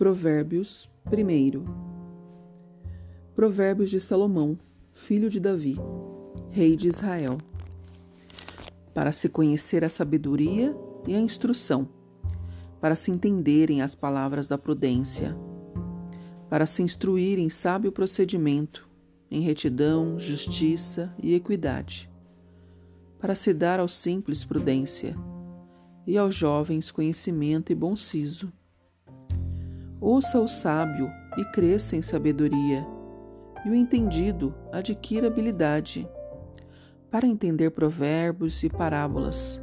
Provérbios 1 Provérbios de Salomão, filho de Davi, rei de Israel. Para se conhecer a sabedoria e a instrução, para se entenderem as palavras da prudência, para se instruir em sábio procedimento, em retidão, justiça e equidade, para se dar aos simples prudência e aos jovens conhecimento e bom siso Ouça o sábio e cresça em sabedoria, e o entendido adquira habilidade para entender provérbios e parábolas,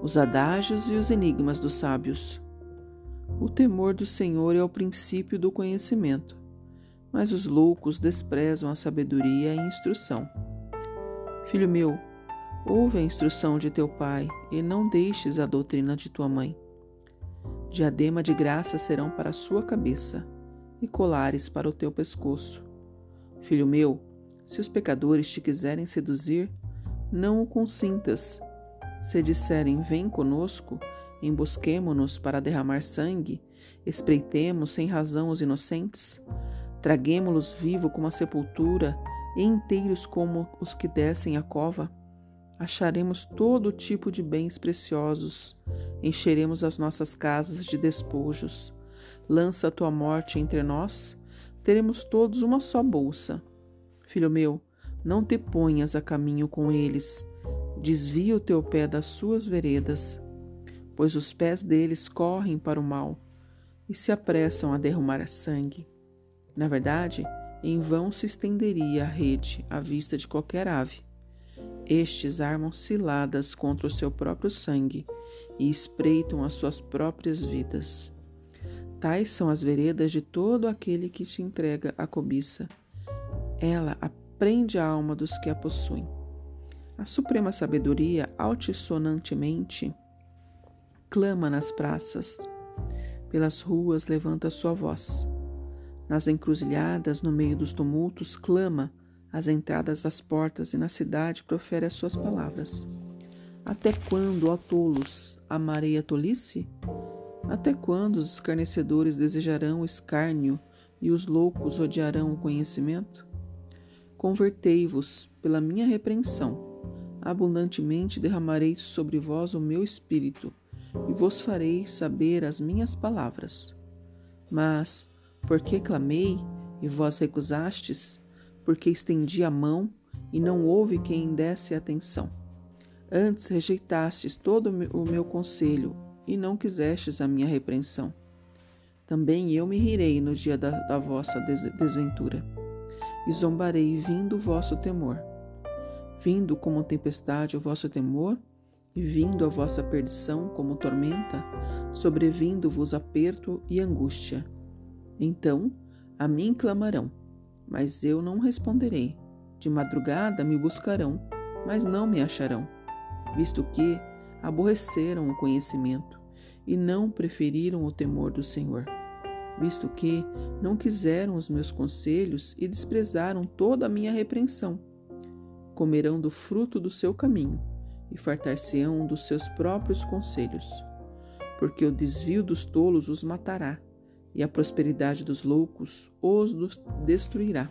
os adágios e os enigmas dos sábios. O temor do Senhor é o princípio do conhecimento, mas os loucos desprezam a sabedoria e a instrução. Filho meu, ouve a instrução de teu pai e não deixes a doutrina de tua mãe Diadema de graça serão para a sua cabeça e colares para o teu pescoço. Filho meu, se os pecadores te quiserem seduzir, não o consintas. Se disserem: Vem conosco, embosquemo-nos para derramar sangue, espreitemos sem razão os inocentes, traguemo-los vivo como a sepultura e inteiros como os que descem a cova, acharemos todo tipo de bens preciosos encheremos as nossas casas de despojos. Lança a tua morte entre nós, teremos todos uma só bolsa. Filho meu, não te ponhas a caminho com eles, desvia o teu pé das suas veredas, pois os pés deles correm para o mal e se apressam a derramar sangue. Na verdade, em vão se estenderia a rede à vista de qualquer ave. Estes armam ciladas contra o seu próprio sangue e espreitam as suas próprias vidas. Tais são as veredas de todo aquele que te entrega a cobiça. Ela aprende a alma dos que a possuem. A suprema sabedoria altissonantemente clama nas praças. Pelas ruas levanta sua voz. Nas encruzilhadas, no meio dos tumultos, clama às entradas das portas e na cidade profere as suas palavras. Até quando, ó tolos, amarei a tolice? Até quando os escarnecedores desejarão o escárnio e os loucos odiarão o conhecimento? Convertei-vos pela minha repreensão. Abundantemente derramarei sobre vós o meu espírito e vos farei saber as minhas palavras. Mas, porque clamei e vós recusastes, porque estendi a mão e não houve quem desse atenção. Antes rejeitastes todo o meu conselho e não quisestes a minha repreensão. Também eu me rirei no dia da, da vossa desventura, e zombarei vindo o vosso temor. Vindo como tempestade o vosso temor, e vindo a vossa perdição como tormenta, sobrevindo-vos aperto e angústia. Então a mim clamarão, mas eu não responderei. De madrugada me buscarão, mas não me acharão visto que aborreceram o conhecimento e não preferiram o temor do Senhor, visto que não quiseram os meus conselhos e desprezaram toda a minha repreensão. Comerão do fruto do seu caminho e fartar-se-ão dos seus próprios conselhos, porque o desvio dos tolos os matará e a prosperidade dos loucos os destruirá.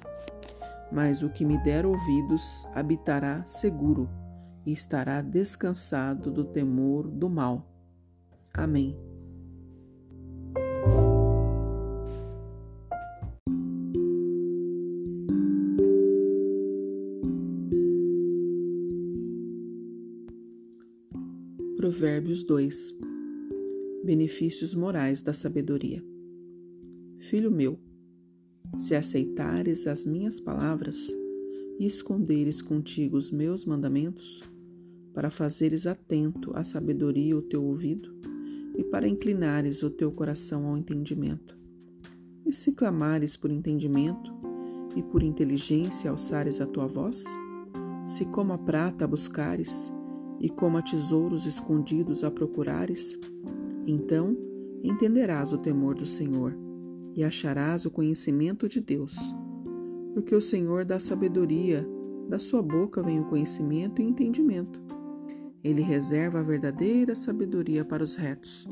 Mas o que me der ouvidos habitará seguro e estará descansado do temor do mal. Amém. Provérbios 2 Benefícios morais da sabedoria. Filho meu, se aceitares as minhas palavras, e esconderes contigo os meus mandamentos, para fazeres atento à sabedoria o teu ouvido e para inclinares o teu coração ao entendimento. E se clamares por entendimento e por inteligência alçares a tua voz, se como a prata buscares e como a tesouros escondidos a procurares, então entenderás o temor do Senhor e acharás o conhecimento de Deus porque o Senhor dá sabedoria, da sua boca vem o conhecimento e entendimento. Ele reserva a verdadeira sabedoria para os retos.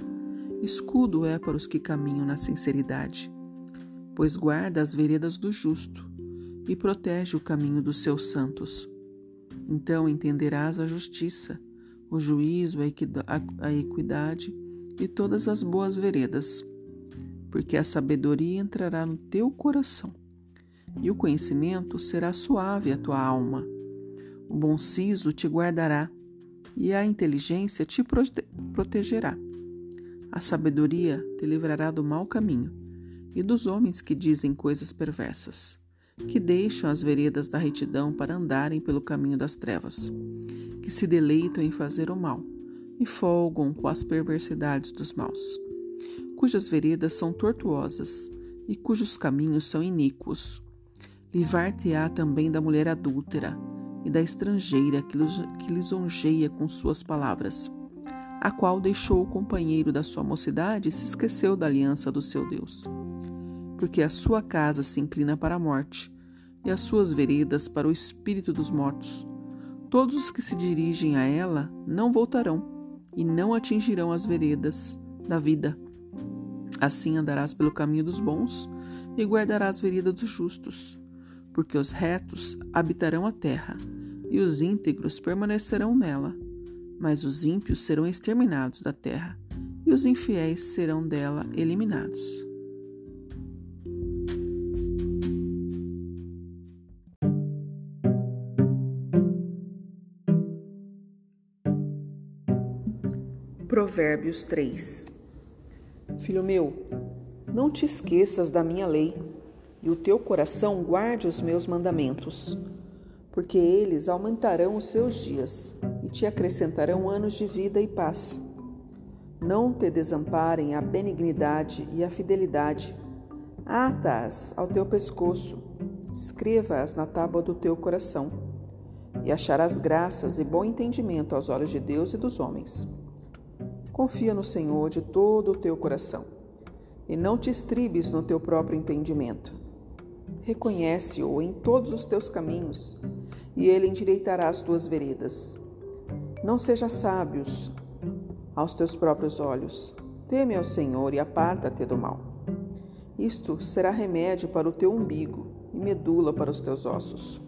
Escudo é para os que caminham na sinceridade. pois guarda as veredas do justo e protege o caminho dos seus santos. Então entenderás a justiça, o juízo, a equidade e todas as boas veredas, porque a sabedoria entrará no teu coração e o conhecimento será suave à tua alma. O bom siso te guardará e a inteligência te protegerá. A sabedoria te livrará do mau caminho e dos homens que dizem coisas perversas, que deixam as veredas da retidão para andarem pelo caminho das trevas, que se deleitam em fazer o mal e folgam com as perversidades dos maus, cujas veredas são tortuosas e cujos caminhos são iníquos. Livrar-te-á também da mulher adúltera e da estrangeira que lisonjeia com suas palavras, a qual deixou o companheiro da sua mocidade e se esqueceu da aliança do seu Deus. Porque a sua casa se inclina para a morte e as suas veredas para o espírito dos mortos. Todos os que se dirigem a ela não voltarão e não atingirão as veredas da vida. Assim andarás pelo caminho dos bons e guardarás as veredas dos justos porque os retos habitarão a terra, e os íntegros permanecerão nela. Mas os ímpios serão exterminados da terra, e os infiéis serão dela eliminados. Provérbios 3 Filho meu, não te esqueças da minha lei e o teu coração guarde os meus mandamentos, porque eles aumentarão os seus dias e te acrescentarão anos de vida e paz. Não te desamparem a benignidade e a fidelidade. Ata-as ao teu pescoço, escreva-as na tábua do teu coração, e acharás graças e bom entendimento aos olhos de Deus e dos homens. Confia no Senhor de todo o teu coração, e não te estribes no teu próprio entendimento Reconhece-o em todos os teus caminhos, e ele endireitará as tuas veredas. Não sejas sábios aos teus próprios olhos. Teme ao Senhor e aparta-te do mal. Isto será remédio para o teu umbigo e medula para os teus ossos.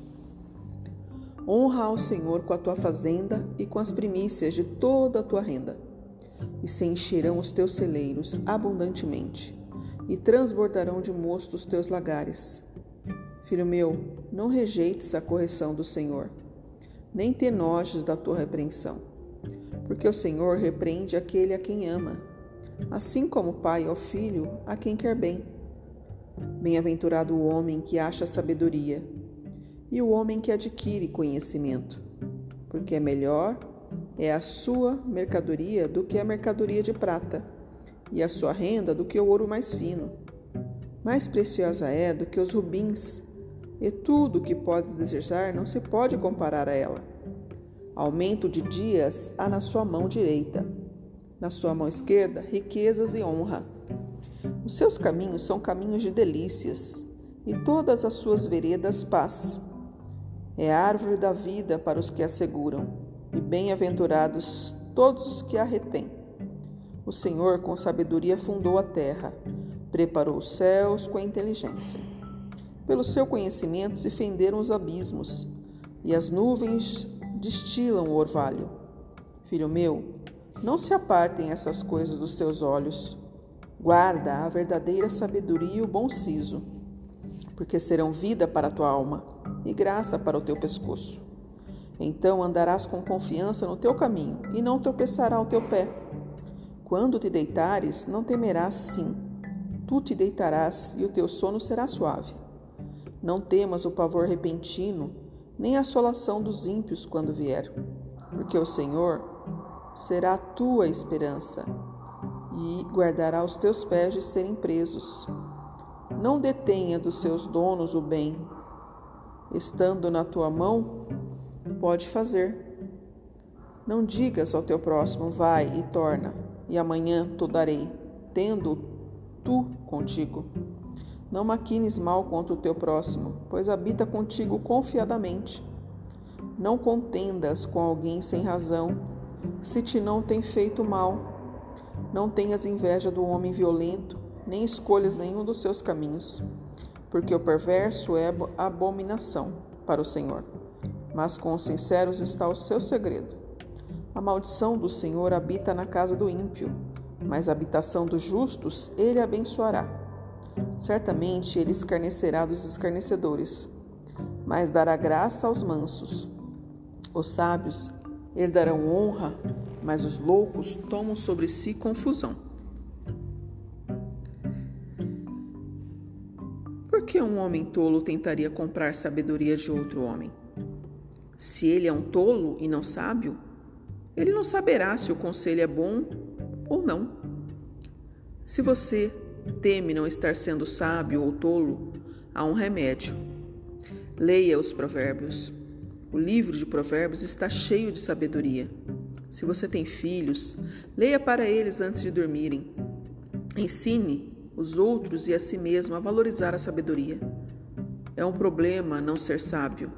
Honra ao Senhor com a tua fazenda e com as primícias de toda a tua renda, e se encherão os teus celeiros abundantemente, e transbordarão de mosto os teus lagares. Filho meu, não rejeites a correção do Senhor, nem te enojes da tua repreensão, porque o Senhor repreende aquele a quem ama, assim como o pai ao filho a quem quer bem. Bem-aventurado o homem que acha sabedoria e o homem que adquire conhecimento, porque é melhor é a sua mercadoria do que a mercadoria de prata, e a sua renda do que o ouro mais fino. Mais preciosa é do que os rubins e tudo o que podes desejar não se pode comparar a ela. Aumento de dias há na sua mão direita, na sua mão esquerda, riquezas e honra. Os seus caminhos são caminhos de delícias, e todas as suas veredas paz. É árvore da vida para os que a seguram, e bem-aventurados todos os que a retêm. O Senhor, com sabedoria, fundou a terra, preparou os céus com inteligência. Pelo seu conhecimento se fenderam os abismos, e as nuvens destilam o orvalho. Filho meu, não se apartem essas coisas dos teus olhos. Guarda a verdadeira sabedoria e o bom siso, porque serão vida para a tua alma e graça para o teu pescoço. Então andarás com confiança no teu caminho e não tropeçará o teu pé. Quando te deitares, não temerás sim. Tu te deitarás e o teu sono será suave. Não temas o pavor repentino, nem a assolação dos ímpios quando vier, porque o Senhor será a tua esperança e guardará os teus pés de serem presos. Não detenha dos seus donos o bem, estando na tua mão, pode fazer. Não digas ao teu próximo, vai e torna, e amanhã tu darei, tendo tu contigo. Não maquines mal contra o teu próximo, pois habita contigo confiadamente. Não contendas com alguém sem razão, se te não tem feito mal. Não tenhas inveja do homem violento, nem escolhas nenhum dos seus caminhos, porque o perverso é abominação para o Senhor, mas com os sinceros está o seu segredo. A maldição do Senhor habita na casa do ímpio, mas a habitação dos justos ele abençoará. Certamente ele escarnecerá dos escarnecedores, mas dará graça aos mansos. Os sábios herdarão honra, mas os loucos tomam sobre si confusão. Por que um homem tolo tentaria comprar sabedoria de outro homem? Se ele é um tolo e não sábio, ele não saberá se o conselho é bom ou não. Se você teme não estar sendo sábio ou tolo, há um remédio. Leia os Provérbios. O livro de Provérbios está cheio de sabedoria. Se você tem filhos, leia para eles antes de dormirem. Ensine os outros e a si mesmo a valorizar a sabedoria. É um problema não ser sábio.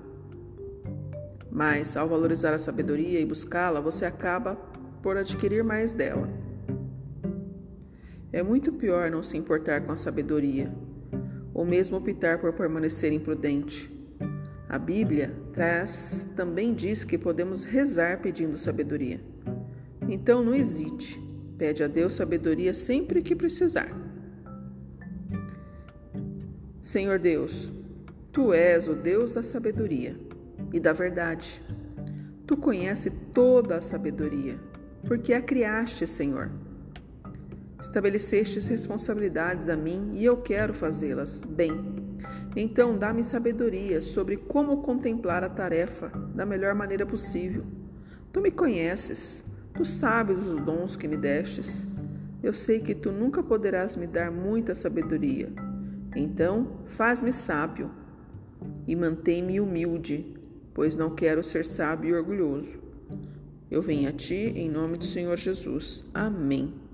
Mas, ao valorizar a sabedoria e buscá-la, você acaba por adquirir mais dela. É muito pior não se importar com a sabedoria, ou mesmo optar por permanecer imprudente. A Bíblia traz também diz que podemos rezar pedindo sabedoria. Então não hesite, pede a Deus sabedoria sempre que precisar. Senhor Deus, tu és o Deus da sabedoria e da verdade. Tu conheces toda a sabedoria, porque a criaste, Senhor. Estabelecestes responsabilidades a mim e eu quero fazê-las bem. Então, dá-me sabedoria sobre como contemplar a tarefa da melhor maneira possível. Tu me conheces, tu sabes os dons que me destes. Eu sei que tu nunca poderás me dar muita sabedoria. Então, faz-me sábio e mantém-me humilde, pois não quero ser sábio e orgulhoso. Eu venho a ti em nome do Senhor Jesus. Amém.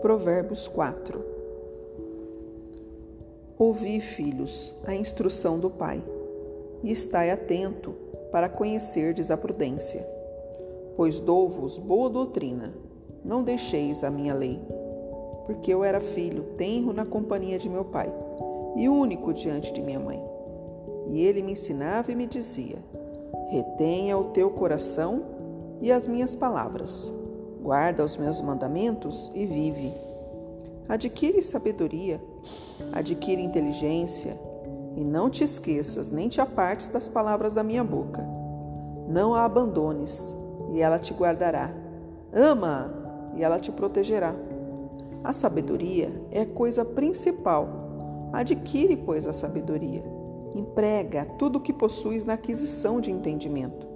Provérbios 4 Ouvi, filhos, a instrução do Pai, e estai atento para conhecerdes a prudência. Pois dou-vos boa doutrina, não deixeis a minha lei. Porque eu era filho tenro na companhia de meu pai, e único diante de minha mãe. E ele me ensinava e me dizia: Retenha o teu coração e as minhas palavras guarda os meus mandamentos e vive. Adquire sabedoria, adquire inteligência, e não te esqueças, nem te apartes das palavras da minha boca. Não a abandones, e ela te guardará. Ama-a, e ela te protegerá. A sabedoria é coisa principal. Adquire, pois, a sabedoria. Emprega tudo o que possuis na aquisição de entendimento.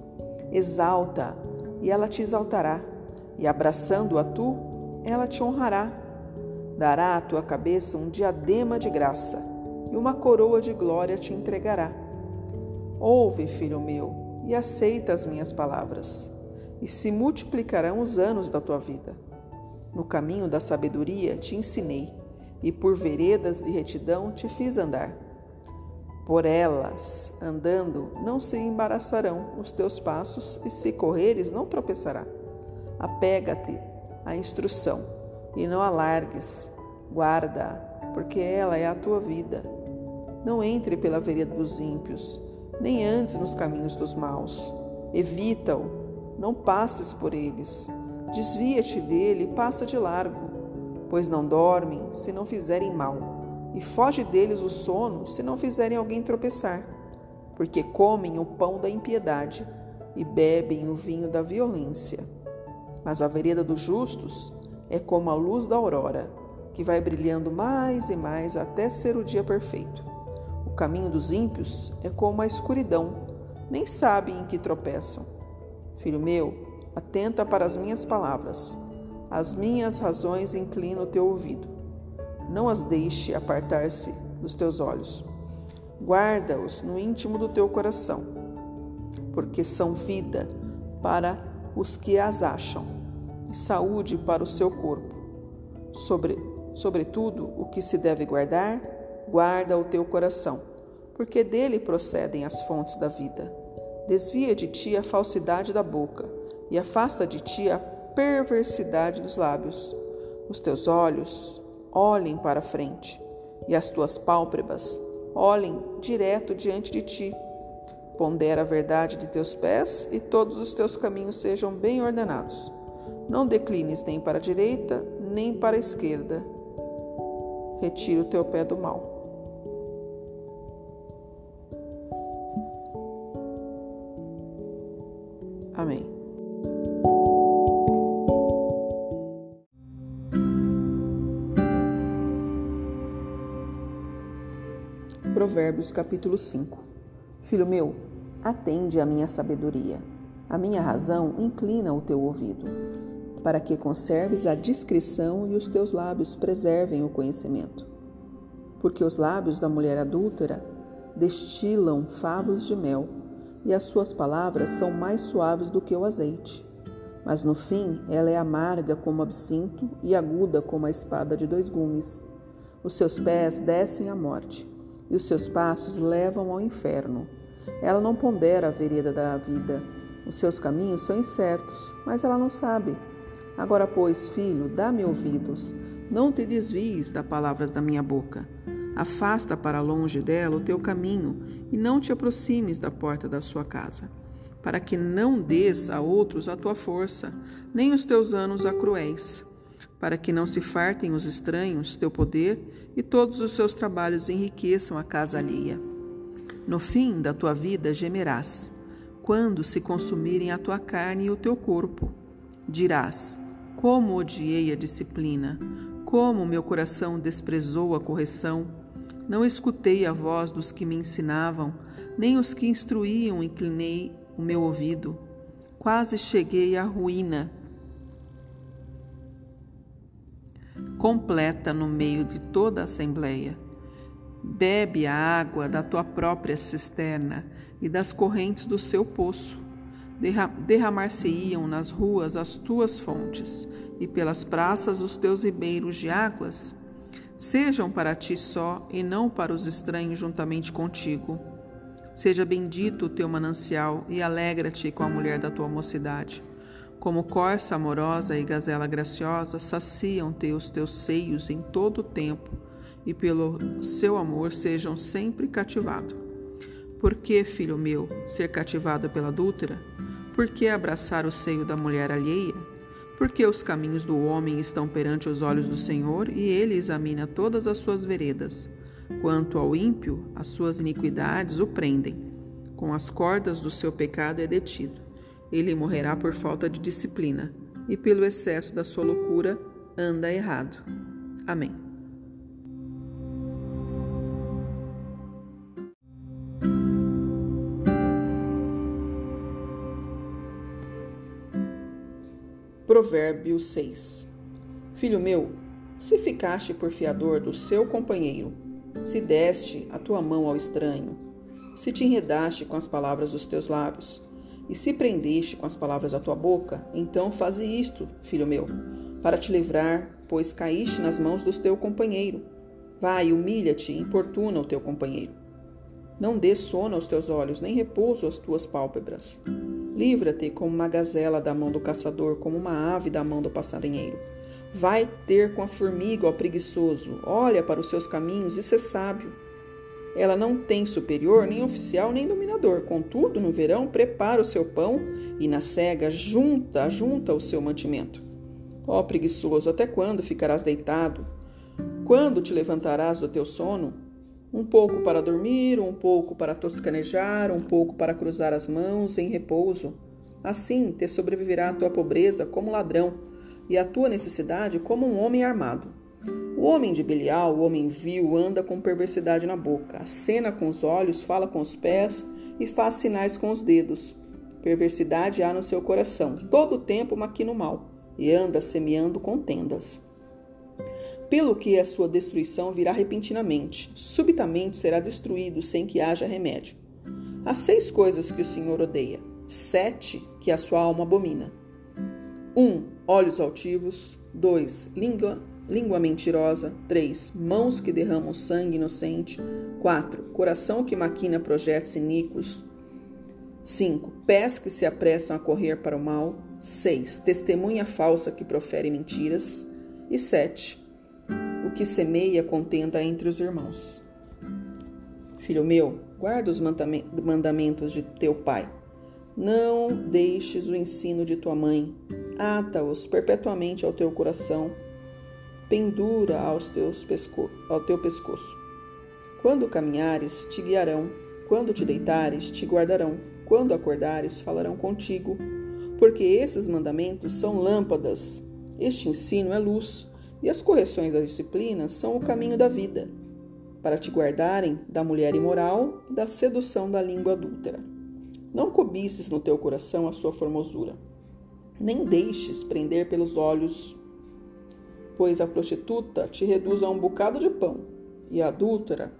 Exalta, e ela te exaltará e abraçando-a tu, ela te honrará. Dará à tua cabeça um diadema de graça, e uma coroa de glória te entregará. Ouve, filho meu, e aceita as minhas palavras, e se multiplicarão os anos da tua vida. No caminho da sabedoria te ensinei, e por veredas de retidão te fiz andar. Por elas, andando, não se embaraçarão os teus passos, e se correres, não tropeçará. Apega-te à instrução e não a largues. Guarda, porque ela é a tua vida. Não entre pela vereda dos ímpios, nem andes nos caminhos dos maus. Evita-o, não passes por eles. Desvia-te dele e passa de largo, pois não dormem se não fizerem mal, e foge deles o sono se não fizerem alguém tropeçar, porque comem o pão da impiedade e bebem o vinho da violência. Mas a vereda dos justos é como a luz da aurora, que vai brilhando mais e mais até ser o dia perfeito. O caminho dos ímpios é como a escuridão, nem sabem em que tropeçam. Filho meu, atenta para as minhas palavras. As minhas razões inclina o teu ouvido. Não as deixe apartar-se dos teus olhos. Guarda-os no íntimo do teu coração, porque são vida para os que as acham, e saúde para o seu corpo. Sobre, sobretudo, o que se deve guardar, guarda o teu coração, porque dele procedem as fontes da vida. Desvia de ti a falsidade da boca e afasta de ti a perversidade dos lábios. Os teus olhos olhem para frente e as tuas pálpebras olhem direto diante de ti. Pondera a verdade de teus pés e todos os teus caminhos sejam bem ordenados. Não declines nem para a direita, nem para a esquerda. Retira o teu pé do mal. Amém. Provérbios capítulo 5 Filho meu, atende à minha sabedoria. A minha razão inclina o teu ouvido, para que conserves a discrição e os teus lábios preservem o conhecimento. Porque os lábios da mulher adúltera destilam favos de mel, e as suas palavras são mais suaves do que o azeite. Mas no fim ela é amarga como absinto e aguda como a espada de dois gumes. Os seus pés descem à morte e os seus passos levam ao inferno. Ela não pondera a vereda da vida. Os seus caminhos são incertos, mas ela não sabe. Agora, pois, filho, dá-me ouvidos. Não te desvies das palavras da minha boca. Afasta para longe dela o teu caminho e não te aproximes da porta da sua casa, para que não des a outros a tua força, nem os teus anos a cruéis para que não se fartem os estranhos teu poder e todos os seus trabalhos enriqueçam a casa alheia. No fim da tua vida gemerás, quando se consumirem a tua carne e o teu corpo. Dirás: Como odiei a disciplina, como meu coração desprezou a correção. Não escutei a voz dos que me ensinavam, nem os que instruíam inclinei o meu ouvido. Quase cheguei à ruína completa no meio de toda a assembleia. Bebe a água da tua própria cisterna e das correntes do seu poço. Derramar-se-iam nas ruas as tuas fontes e pelas praças os teus ribeiros de águas. Sejam para ti só e não para os estranhos juntamente contigo. Seja bendito o teu manancial e alegra-te com a mulher da tua mocidade. Como corça amorosa e gazela graciosa, saciam-te os teus seios em todo o tempo, e pelo seu amor sejam sempre cativados. Por que, filho meu, ser cativado pela adúltera? Por que abraçar o seio da mulher alheia? Porque os caminhos do homem estão perante os olhos do Senhor, e ele examina todas as suas veredas. Quanto ao ímpio, as suas iniquidades o prendem. Com as cordas do seu pecado é detido ele morrerá por falta de disciplina e pelo excesso da sua loucura anda errado. Amém. Provérbio 6 Filho meu, se ficaste por fiador do seu companheiro, se deste a tua mão ao estranho, se te enredaste com as palavras dos teus lábios, e se prendeste com as palavras da tua boca, então faze isto, filho meu, para te livrar, pois caíste nas mãos do teu companheiro. Vai, humilha-te importuna o teu companheiro. Não dê sono aos teus olhos, nem repouso às tuas pálpebras. Livra-te como uma gazela da mão do caçador, como uma ave da mão do passarinheiro. Vai ter com a formiga, ó preguiçoso, olha para os seus caminhos e ser sábio. Ela não tem superior, nem oficial, nem dominador. Contudo, no verão, prepara o seu pão e na cega junta, junta o seu mantimento. Ó preguiçoso, até quando ficarás deitado? Quando te levantarás do teu sono? Um pouco para dormir, um pouco para toscanejar, um pouco para cruzar as mãos em repouso. Assim te sobreviverá a tua pobreza como ladrão, e a tua necessidade como um homem armado. O homem de Belial, o homem vil, anda com perversidade na boca, acena com os olhos, fala com os pés e faz sinais com os dedos. Perversidade há no seu coração, todo o tempo maquina o mal, e anda semeando contendas. Pelo que a sua destruição virá repentinamente, subitamente será destruído sem que haja remédio. Há seis coisas que o Senhor odeia, sete que a sua alma abomina: 1. Um, olhos altivos. 2. Língua língua mentirosa. 3. Mãos que derramam sangue inocente. 4. Coração que maquina projetos iníquos. 5. Pés que se apressam a correr para o mal. 6. Testemunha falsa que profere mentiras. E 7. O que semeia contenda entre os irmãos. Filho meu, guarda os mandamentos de teu pai. Não deixes o ensino de tua mãe. Ata-os perpetuamente ao teu coração pendura aos teus pesco ao teu pescoço. Quando caminhares, te guiarão, quando te deitares, te guardarão, quando acordares, falarão contigo, porque esses mandamentos são lâmpadas, este ensino é luz, e as correções da disciplina são o caminho da vida, para te guardarem da mulher imoral e da sedução da língua adúltera. Não cobices no teu coração a sua formosura, nem deixes prender pelos olhos pois a prostituta te reduz a um bocado de pão, e a adúltera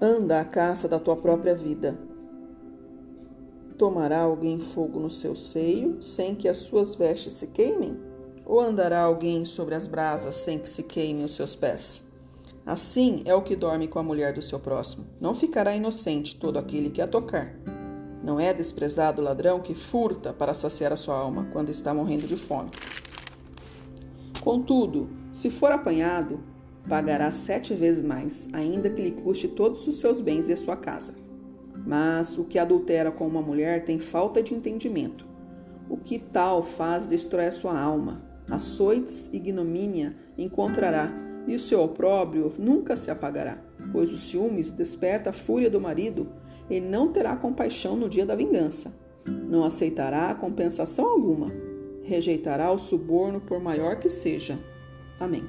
anda à caça da tua própria vida. Tomará alguém fogo no seu seio, sem que as suas vestes se queimem? Ou andará alguém sobre as brasas, sem que se queimem os seus pés? Assim é o que dorme com a mulher do seu próximo. Não ficará inocente todo aquele que a tocar. Não é desprezado o ladrão que furta para saciar a sua alma quando está morrendo de fome. Contudo, se for apanhado, pagará sete vezes mais, ainda que lhe custe todos os seus bens e a sua casa. Mas o que adultera com uma mulher tem falta de entendimento. O que tal faz destrói a sua alma. Açoites e ignomínia encontrará, e o seu opróbrio nunca se apagará, pois o ciúmes desperta a fúria do marido, e não terá compaixão no dia da vingança. Não aceitará compensação alguma rejeitará o suborno por maior que seja. Amém.